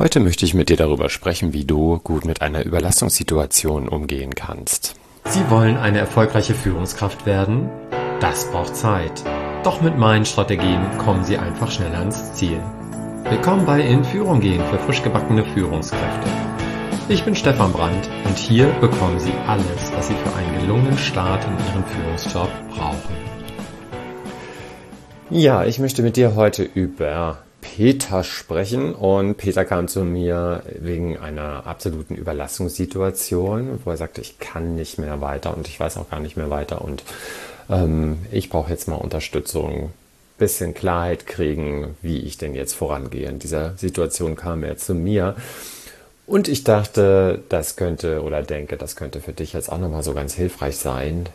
Heute möchte ich mit dir darüber sprechen, wie du gut mit einer Überlastungssituation umgehen kannst. Sie wollen eine erfolgreiche Führungskraft werden? Das braucht Zeit. Doch mit meinen Strategien kommen Sie einfach schneller ans Ziel. Willkommen bei In Führung gehen für frisch gebackene Führungskräfte. Ich bin Stefan Brandt und hier bekommen Sie alles, was Sie für einen gelungenen Start in Ihren Führungsjob brauchen. Ja, ich möchte mit dir heute über Peter sprechen. Und Peter kam zu mir wegen einer absoluten Überlassungssituation, wo er sagte, ich kann nicht mehr weiter und ich weiß auch gar nicht mehr weiter. Und ähm, ich brauche jetzt mal Unterstützung, bisschen Klarheit kriegen, wie ich denn jetzt vorangehe. In dieser Situation kam er zu mir. Und ich dachte, das könnte oder denke, das könnte für dich jetzt auch nochmal so ganz hilfreich sein,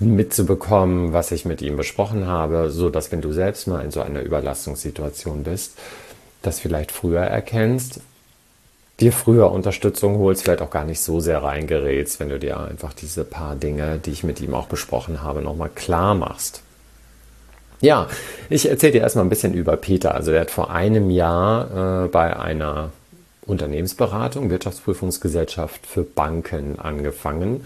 mitzubekommen, was ich mit ihm besprochen habe, so dass wenn du selbst mal in so einer Überlastungssituation bist, das vielleicht früher erkennst, dir früher Unterstützung holst, vielleicht auch gar nicht so sehr reingerätst, wenn du dir einfach diese paar Dinge, die ich mit ihm auch besprochen habe, nochmal klar machst. Ja, ich erzähle dir erstmal ein bisschen über Peter. Also der hat vor einem Jahr äh, bei einer Unternehmensberatung, Wirtschaftsprüfungsgesellschaft für Banken angefangen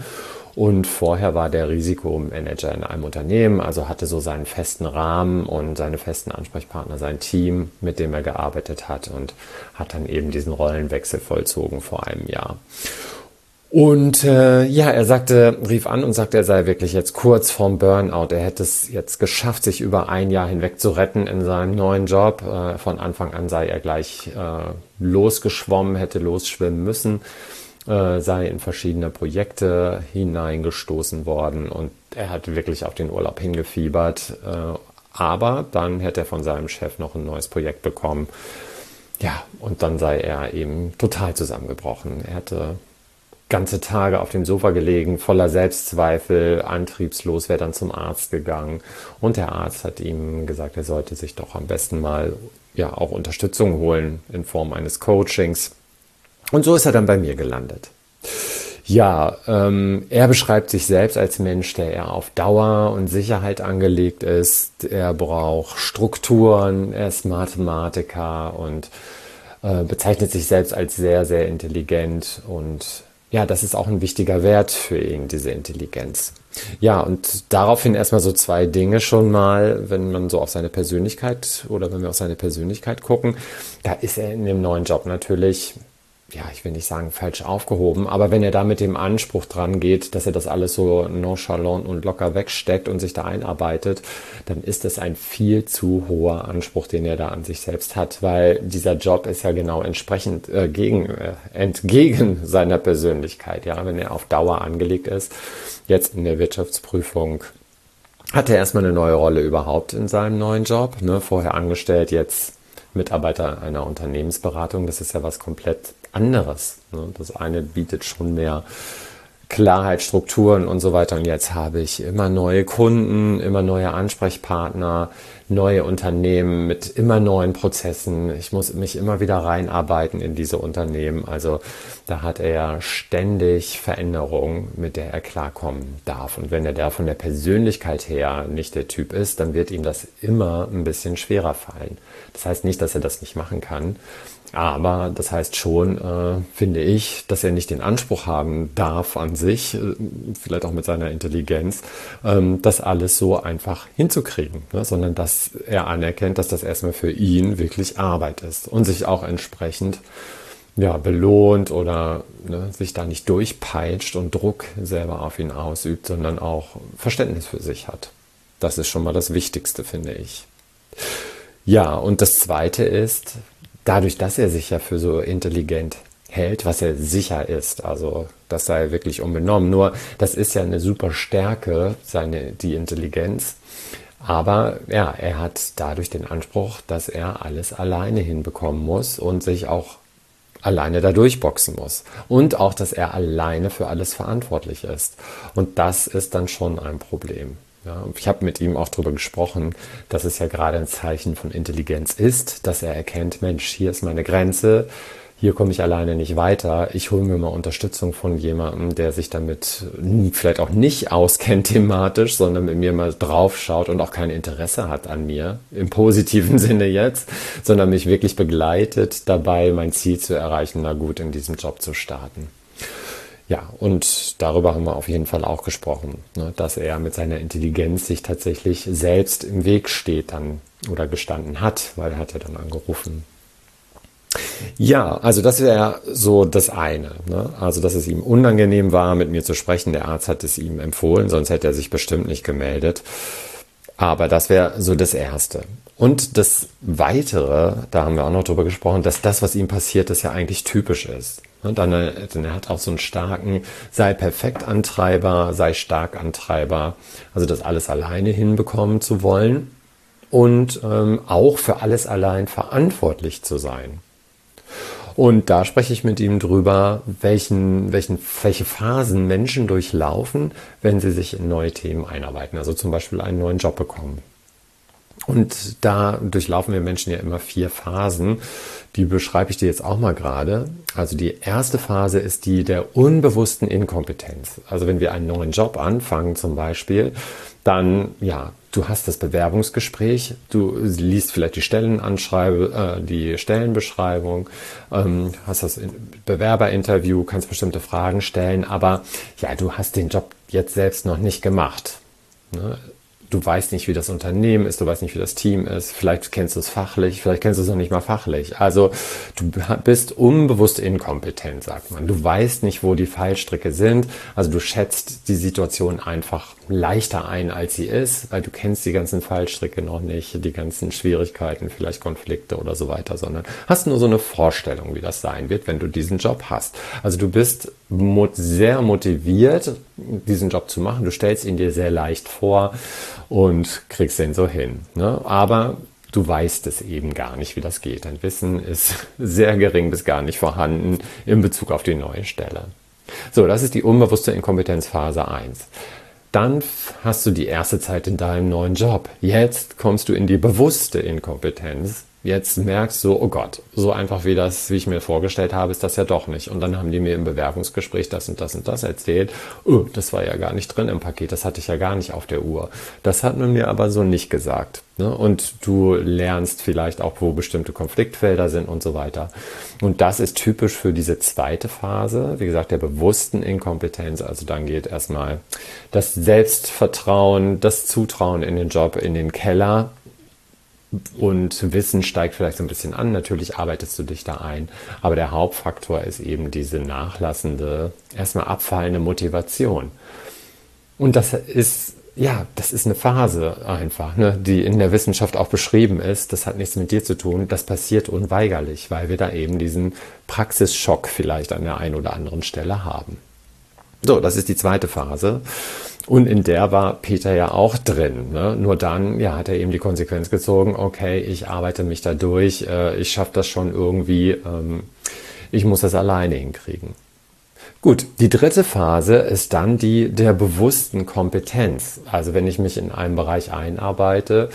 und vorher war der Risikomanager in einem Unternehmen, also hatte so seinen festen Rahmen und seine festen Ansprechpartner, sein Team, mit dem er gearbeitet hat und hat dann eben diesen Rollenwechsel vollzogen vor einem Jahr. Und äh, ja, er sagte, rief an und sagte, er sei wirklich jetzt kurz vorm Burnout. Er hätte es jetzt geschafft, sich über ein Jahr hinweg zu retten in seinem neuen Job. Äh, von Anfang an sei er gleich äh, losgeschwommen, hätte losschwimmen müssen äh, sei in verschiedene Projekte hineingestoßen worden und er hat wirklich auf den Urlaub hingefiebert. Äh, aber dann hätte er von seinem Chef noch ein neues Projekt bekommen. Ja, und dann sei er eben total zusammengebrochen. Er hatte ganze Tage auf dem Sofa gelegen, voller Selbstzweifel, antriebslos, wäre dann zum Arzt gegangen. Und der Arzt hat ihm gesagt, er sollte sich doch am besten mal ja auch Unterstützung holen in Form eines Coachings. Und so ist er dann bei mir gelandet. Ja, ähm, er beschreibt sich selbst als Mensch, der eher auf Dauer und Sicherheit angelegt ist. Er braucht Strukturen, er ist Mathematiker und äh, bezeichnet sich selbst als sehr, sehr intelligent. Und ja, das ist auch ein wichtiger Wert für ihn, diese Intelligenz. Ja, und daraufhin erstmal so zwei Dinge schon mal, wenn man so auf seine Persönlichkeit oder wenn wir auf seine Persönlichkeit gucken, da ist er in dem neuen Job natürlich ja, ich will nicht sagen falsch aufgehoben, aber wenn er da mit dem Anspruch dran geht, dass er das alles so nonchalant und locker wegsteckt und sich da einarbeitet, dann ist das ein viel zu hoher Anspruch, den er da an sich selbst hat, weil dieser Job ist ja genau entsprechend äh, gegen, äh, entgegen seiner Persönlichkeit, ja, wenn er auf Dauer angelegt ist. Jetzt in der Wirtschaftsprüfung hat er erstmal eine neue Rolle überhaupt in seinem neuen Job, ne, vorher angestellt, jetzt Mitarbeiter einer Unternehmensberatung. Das ist ja was komplett anderes. Ne? Das eine bietet schon mehr Klarheit, Strukturen und so weiter. Und jetzt habe ich immer neue Kunden, immer neue Ansprechpartner, neue Unternehmen mit immer neuen Prozessen. Ich muss mich immer wieder reinarbeiten in diese Unternehmen. Also da hat er ständig Veränderungen, mit der er klarkommen darf. Und wenn er da von der Persönlichkeit her nicht der Typ ist, dann wird ihm das immer ein bisschen schwerer fallen. Das heißt nicht, dass er das nicht machen kann. Aber das heißt schon, äh, finde ich, dass er nicht den Anspruch haben darf an sich, äh, vielleicht auch mit seiner Intelligenz, ähm, das alles so einfach hinzukriegen, ne? sondern dass er anerkennt, dass das erstmal für ihn wirklich Arbeit ist und sich auch entsprechend ja, belohnt oder ne, sich da nicht durchpeitscht und Druck selber auf ihn ausübt, sondern auch Verständnis für sich hat. Das ist schon mal das Wichtigste, finde ich. Ja, und das Zweite ist, dadurch, dass er sich ja für so intelligent hält, was er sicher ist, also das sei wirklich unbenommen. Nur das ist ja eine super Stärke, seine die Intelligenz. Aber ja, er hat dadurch den Anspruch, dass er alles alleine hinbekommen muss und sich auch alleine da durchboxen muss. Und auch, dass er alleine für alles verantwortlich ist. Und das ist dann schon ein Problem. Ja, ich habe mit ihm auch darüber gesprochen, dass es ja gerade ein Zeichen von Intelligenz ist, dass er erkennt, Mensch, hier ist meine Grenze, hier komme ich alleine nicht weiter. Ich hole mir mal Unterstützung von jemandem, der sich damit vielleicht auch nicht auskennt thematisch, sondern mit mir mal draufschaut und auch kein Interesse hat an mir, im positiven Sinne jetzt, sondern mich wirklich begleitet dabei, mein Ziel zu erreichen, na gut, in diesem Job zu starten. Ja, und darüber haben wir auf jeden Fall auch gesprochen, ne, dass er mit seiner Intelligenz sich tatsächlich selbst im Weg steht dann oder gestanden hat, weil er hat ja dann angerufen. Ja, also das wäre so das eine. Ne? Also, dass es ihm unangenehm war, mit mir zu sprechen. Der Arzt hat es ihm empfohlen, sonst hätte er sich bestimmt nicht gemeldet. Aber das wäre so das Erste. Und das Weitere, da haben wir auch noch drüber gesprochen, dass das, was ihm passiert ist, ja eigentlich typisch ist. Und dann, denn er hat auch so einen starken, sei perfekt Antreiber, sei stark Antreiber. Also das alles alleine hinbekommen zu wollen und ähm, auch für alles allein verantwortlich zu sein. Und da spreche ich mit ihm drüber, welchen, welchen, welche Phasen Menschen durchlaufen, wenn sie sich in neue Themen einarbeiten. Also zum Beispiel einen neuen Job bekommen. Und da durchlaufen wir Menschen ja immer vier Phasen. Die beschreibe ich dir jetzt auch mal gerade. Also die erste Phase ist die der unbewussten Inkompetenz. Also wenn wir einen neuen Job anfangen zum Beispiel, dann ja, du hast das Bewerbungsgespräch, du liest vielleicht die Stellenanschreibe, äh, die Stellenbeschreibung, ähm, hast das Bewerberinterview, kannst bestimmte Fragen stellen, aber ja, du hast den Job jetzt selbst noch nicht gemacht. Ne? Du weißt nicht, wie das Unternehmen ist, du weißt nicht, wie das Team ist, vielleicht kennst du es fachlich, vielleicht kennst du es noch nicht mal fachlich. Also du bist unbewusst inkompetent, sagt man. Du weißt nicht, wo die Fallstricke sind. Also du schätzt die Situation einfach leichter ein, als sie ist, weil du kennst die ganzen Fallstricke noch nicht, die ganzen Schwierigkeiten, vielleicht Konflikte oder so weiter, sondern hast nur so eine Vorstellung, wie das sein wird, wenn du diesen Job hast. Also du bist sehr motiviert, diesen Job zu machen. Du stellst ihn dir sehr leicht vor und kriegst den so hin. Ne? Aber du weißt es eben gar nicht, wie das geht. Dein Wissen ist sehr gering bis gar nicht vorhanden in Bezug auf die neue Stelle. So, das ist die unbewusste Inkompetenzphase 1. Dann hast du die erste Zeit in deinem neuen Job. Jetzt kommst du in die bewusste Inkompetenz jetzt merkst du, oh Gott, so einfach wie das, wie ich mir vorgestellt habe, ist das ja doch nicht. Und dann haben die mir im Bewerbungsgespräch das und das und das erzählt. Oh, das war ja gar nicht drin im Paket, das hatte ich ja gar nicht auf der Uhr. Das hat man mir aber so nicht gesagt. Ne? Und du lernst vielleicht auch, wo bestimmte Konfliktfelder sind und so weiter. Und das ist typisch für diese zweite Phase, wie gesagt, der bewussten Inkompetenz. Also dann geht erstmal das Selbstvertrauen, das Zutrauen in den Job in den Keller und Wissen steigt vielleicht so ein bisschen an. Natürlich arbeitest du dich da ein. Aber der Hauptfaktor ist eben diese nachlassende, erstmal abfallende Motivation. Und das ist, ja, das ist eine Phase einfach, ne, die in der Wissenschaft auch beschrieben ist. Das hat nichts mit dir zu tun. Das passiert unweigerlich, weil wir da eben diesen Praxisschock vielleicht an der einen oder anderen Stelle haben. So, das ist die zweite Phase. Und in der war Peter ja auch drin. Ne? Nur dann ja, hat er eben die Konsequenz gezogen, okay, ich arbeite mich da durch, äh, ich schaffe das schon irgendwie, ähm, ich muss das alleine hinkriegen. Gut, die dritte Phase ist dann die der bewussten Kompetenz. Also wenn ich mich in einem Bereich einarbeite,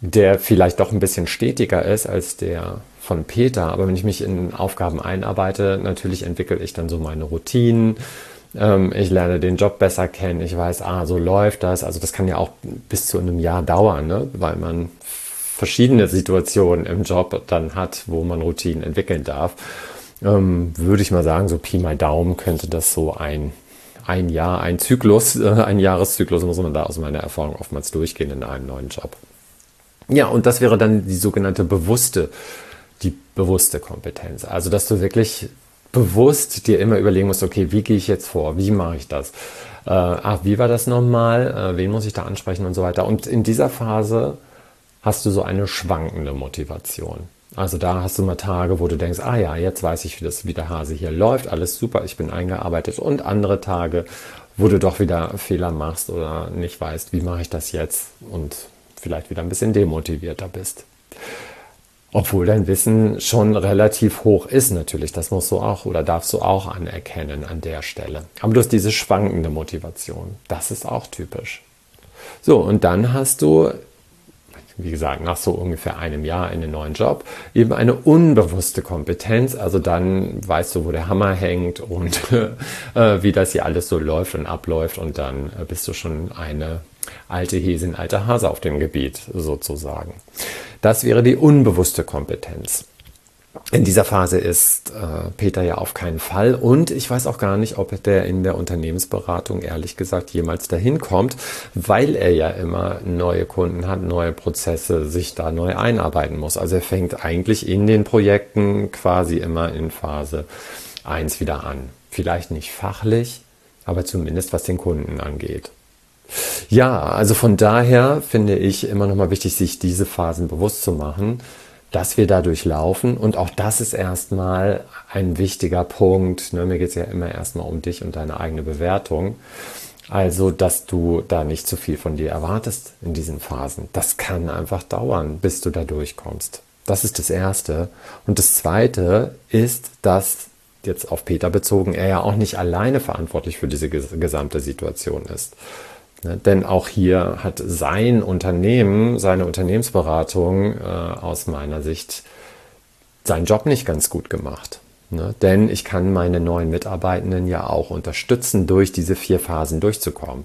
der vielleicht doch ein bisschen stetiger ist als der von Peter, aber wenn ich mich in Aufgaben einarbeite, natürlich entwickle ich dann so meine Routinen, ähm, ich lerne den Job besser kennen, ich weiß, ah, so läuft das. Also das kann ja auch bis zu einem Jahr dauern, ne? weil man verschiedene Situationen im Job dann hat, wo man Routinen entwickeln darf. Ähm, würde ich mal sagen, so Pi mal Daumen könnte das so ein, ein Jahr, ein Zyklus, äh, ein Jahreszyklus muss man da aus meiner Erfahrung oftmals durchgehen in einem neuen Job. Ja, und das wäre dann die sogenannte bewusste, die bewusste Kompetenz. Also, dass du wirklich bewusst dir immer überlegen musst, okay, wie gehe ich jetzt vor? Wie mache ich das? Äh, ach, wie war das nochmal? Äh, wen muss ich da ansprechen und so weiter? Und in dieser Phase hast du so eine schwankende Motivation. Also da hast du mal Tage, wo du denkst, ah ja, jetzt weiß ich, wie das wie der Hase hier läuft, alles super, ich bin eingearbeitet. Und andere Tage, wo du doch wieder Fehler machst oder nicht weißt, wie mache ich das jetzt und vielleicht wieder ein bisschen demotivierter bist. Obwohl dein Wissen schon relativ hoch ist, natürlich. Das musst du auch oder darfst du auch anerkennen an der Stelle. Aber du hast diese schwankende Motivation. Das ist auch typisch. So, und dann hast du, wie gesagt, nach so ungefähr einem Jahr in den neuen Job, eben eine unbewusste Kompetenz. Also dann weißt du, wo der Hammer hängt und äh, wie das hier alles so läuft und abläuft. Und dann äh, bist du schon eine alte Häsin, alter Hase auf dem Gebiet sozusagen. Das wäre die unbewusste Kompetenz in dieser Phase ist äh, Peter ja auf keinen Fall. Und ich weiß auch gar nicht, ob der in der Unternehmensberatung ehrlich gesagt jemals dahin kommt, weil er ja immer neue Kunden hat, neue Prozesse, sich da neu einarbeiten muss. Also er fängt eigentlich in den Projekten quasi immer in Phase 1 wieder an. Vielleicht nicht fachlich, aber zumindest was den Kunden angeht. Ja, also von daher finde ich immer nochmal wichtig, sich diese Phasen bewusst zu machen dass wir da durchlaufen. Und auch das ist erstmal ein wichtiger Punkt. Ne? Mir geht es ja immer erstmal um dich und deine eigene Bewertung. Also, dass du da nicht zu viel von dir erwartest in diesen Phasen. Das kann einfach dauern, bis du da durchkommst. Das ist das Erste. Und das Zweite ist, dass jetzt auf Peter bezogen, er ja auch nicht alleine verantwortlich für diese gesamte Situation ist. Ne? Denn auch hier hat sein Unternehmen, seine Unternehmensberatung äh, aus meiner Sicht seinen Job nicht ganz gut gemacht. Ne? Denn ich kann meine neuen Mitarbeitenden ja auch unterstützen, durch diese vier Phasen durchzukommen.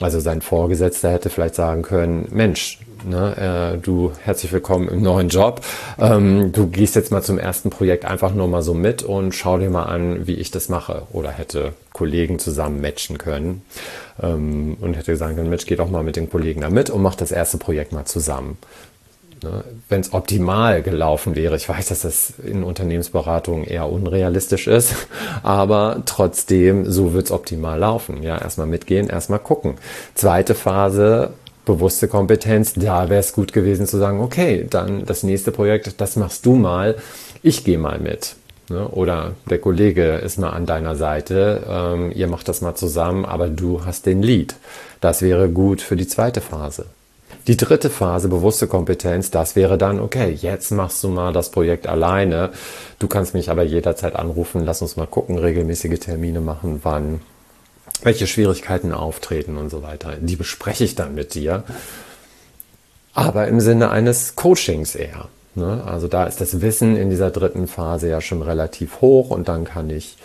Also sein Vorgesetzter hätte vielleicht sagen können, Mensch, ne, äh, du herzlich willkommen im neuen Job. Ähm, du gehst jetzt mal zum ersten Projekt einfach nur mal so mit und schau dir mal an, wie ich das mache. Oder hätte Kollegen zusammen matchen können ähm, und hätte sagen können, Mensch, geh doch mal mit den Kollegen da mit und mach das erste Projekt mal zusammen. Ne? Wenn es optimal gelaufen wäre, ich weiß, dass das in Unternehmensberatungen eher unrealistisch ist, aber trotzdem, so wird es optimal laufen. Ja, erstmal mitgehen, erstmal gucken. Zweite Phase, bewusste Kompetenz, da wäre es gut gewesen zu sagen, okay, dann das nächste Projekt, das machst du mal, ich gehe mal mit. Ne? Oder der Kollege ist mal an deiner Seite, ähm, ihr macht das mal zusammen, aber du hast den Lead. Das wäre gut für die zweite Phase. Die dritte Phase, bewusste Kompetenz, das wäre dann, okay, jetzt machst du mal das Projekt alleine. Du kannst mich aber jederzeit anrufen, lass uns mal gucken, regelmäßige Termine machen, wann, welche Schwierigkeiten auftreten und so weiter. Die bespreche ich dann mit dir. Aber im Sinne eines Coachings eher. Ne? Also da ist das Wissen in dieser dritten Phase ja schon relativ hoch und dann kann ich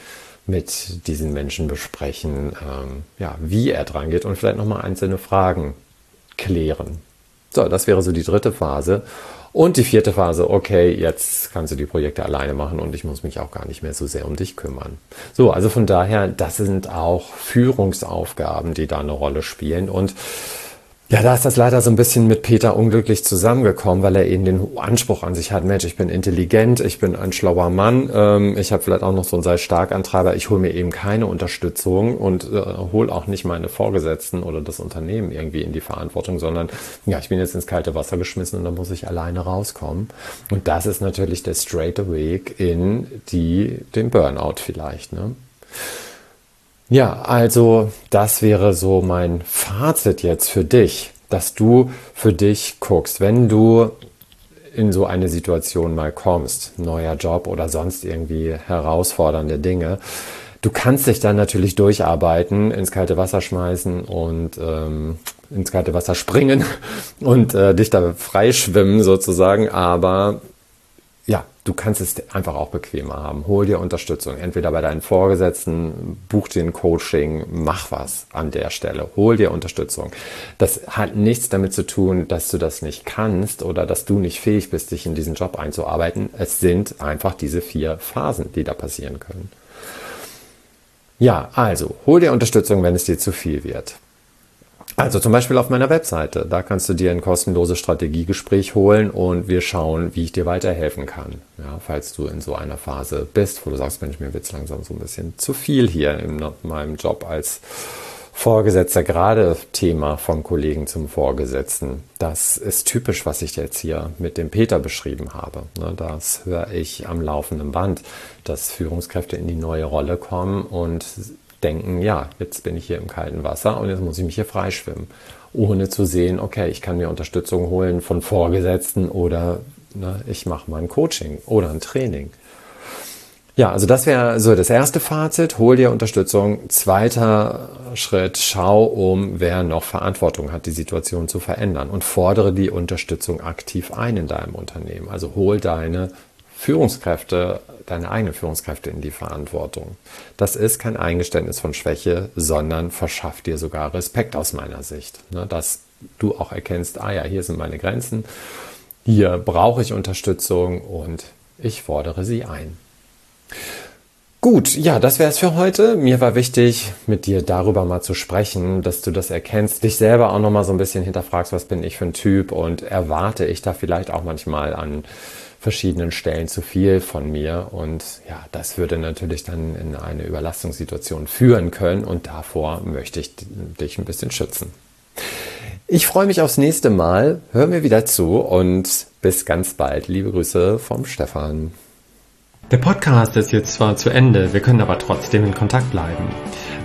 mit diesen Menschen besprechen, ähm, ja, wie er dran geht und vielleicht nochmal einzelne Fragen klären. So, das wäre so die dritte Phase. Und die vierte Phase, okay, jetzt kannst du die Projekte alleine machen und ich muss mich auch gar nicht mehr so sehr um dich kümmern. So, also von daher, das sind auch Führungsaufgaben, die da eine Rolle spielen. Und ja, da ist das leider so ein bisschen mit Peter unglücklich zusammengekommen, weil er eben den Anspruch an sich hat, Mensch, ich bin intelligent, ich bin ein schlauer Mann, ähm, ich habe vielleicht auch noch so einen sei stark Antreiber, ich hole mir eben keine Unterstützung und äh, hole auch nicht meine Vorgesetzten oder das Unternehmen irgendwie in die Verantwortung, sondern ja, ich bin jetzt ins kalte Wasser geschmissen und dann muss ich alleine rauskommen. Und das ist natürlich der straight Weg in die, den Burnout vielleicht, ne? Ja, also das wäre so mein Fazit jetzt für dich, dass du für dich guckst, wenn du in so eine Situation mal kommst, neuer Job oder sonst irgendwie herausfordernde Dinge. Du kannst dich dann natürlich durcharbeiten, ins kalte Wasser schmeißen und ähm, ins kalte Wasser springen und äh, dich da freischwimmen sozusagen, aber du kannst es einfach auch bequemer haben. Hol dir Unterstützung. Entweder bei deinen Vorgesetzten, buch dir ein Coaching, mach was an der Stelle. Hol dir Unterstützung. Das hat nichts damit zu tun, dass du das nicht kannst oder dass du nicht fähig bist, dich in diesen Job einzuarbeiten. Es sind einfach diese vier Phasen, die da passieren können. Ja, also hol dir Unterstützung, wenn es dir zu viel wird. Also zum Beispiel auf meiner Webseite. Da kannst du dir ein kostenloses Strategiegespräch holen und wir schauen, wie ich dir weiterhelfen kann. Ja, falls du in so einer Phase bist, wo du sagst, Mensch, mir wird es langsam so ein bisschen zu viel hier in meinem Job als Vorgesetzter, gerade Thema vom Kollegen zum Vorgesetzten. Das ist typisch, was ich jetzt hier mit dem Peter beschrieben habe. Ne, das höre ich am laufenden Band, dass Führungskräfte in die neue Rolle kommen und denken, ja, jetzt bin ich hier im kalten Wasser und jetzt muss ich mich hier freischwimmen, ohne zu sehen, okay, ich kann mir Unterstützung holen von Vorgesetzten oder ne, ich mache mal ein Coaching oder ein Training. Ja, also das wäre so das erste Fazit. Hol dir Unterstützung. Zweiter Schritt, schau um, wer noch Verantwortung hat, die Situation zu verändern und fordere die Unterstützung aktiv ein in deinem Unternehmen. Also hol deine Führungskräfte, deine eigenen Führungskräfte in die Verantwortung. Das ist kein Eingeständnis von Schwäche, sondern verschafft dir sogar Respekt aus meiner Sicht. Ne, dass du auch erkennst, ah ja, hier sind meine Grenzen, hier brauche ich Unterstützung und ich fordere sie ein. Gut, ja, das wäre es für heute. Mir war wichtig, mit dir darüber mal zu sprechen, dass du das erkennst, dich selber auch nochmal so ein bisschen hinterfragst, was bin ich für ein Typ und erwarte ich da vielleicht auch manchmal an verschiedenen Stellen zu viel von mir. Und ja, das würde natürlich dann in eine Überlastungssituation führen können und davor möchte ich dich ein bisschen schützen. Ich freue mich aufs nächste Mal. Hör mir wieder zu und bis ganz bald. Liebe Grüße vom Stefan. Der Podcast ist jetzt zwar zu Ende, wir können aber trotzdem in Kontakt bleiben.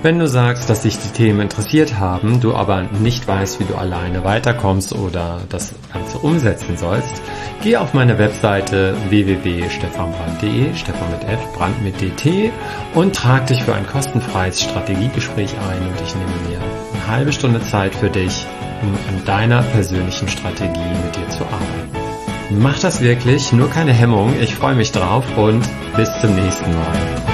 Wenn du sagst, dass dich die Themen interessiert haben, du aber nicht weißt, wie du alleine weiterkommst oder das Ganze umsetzen sollst, geh auf meine Webseite www.stefanbrand.de, Stefan mit F, Brand mit DT und trag dich für ein kostenfreies Strategiegespräch ein und ich nehme mir eine halbe Stunde Zeit für dich, um an deiner persönlichen Strategie mit dir zu arbeiten. Mach das wirklich, nur keine Hemmung. Ich freue mich drauf und bis zum nächsten Mal.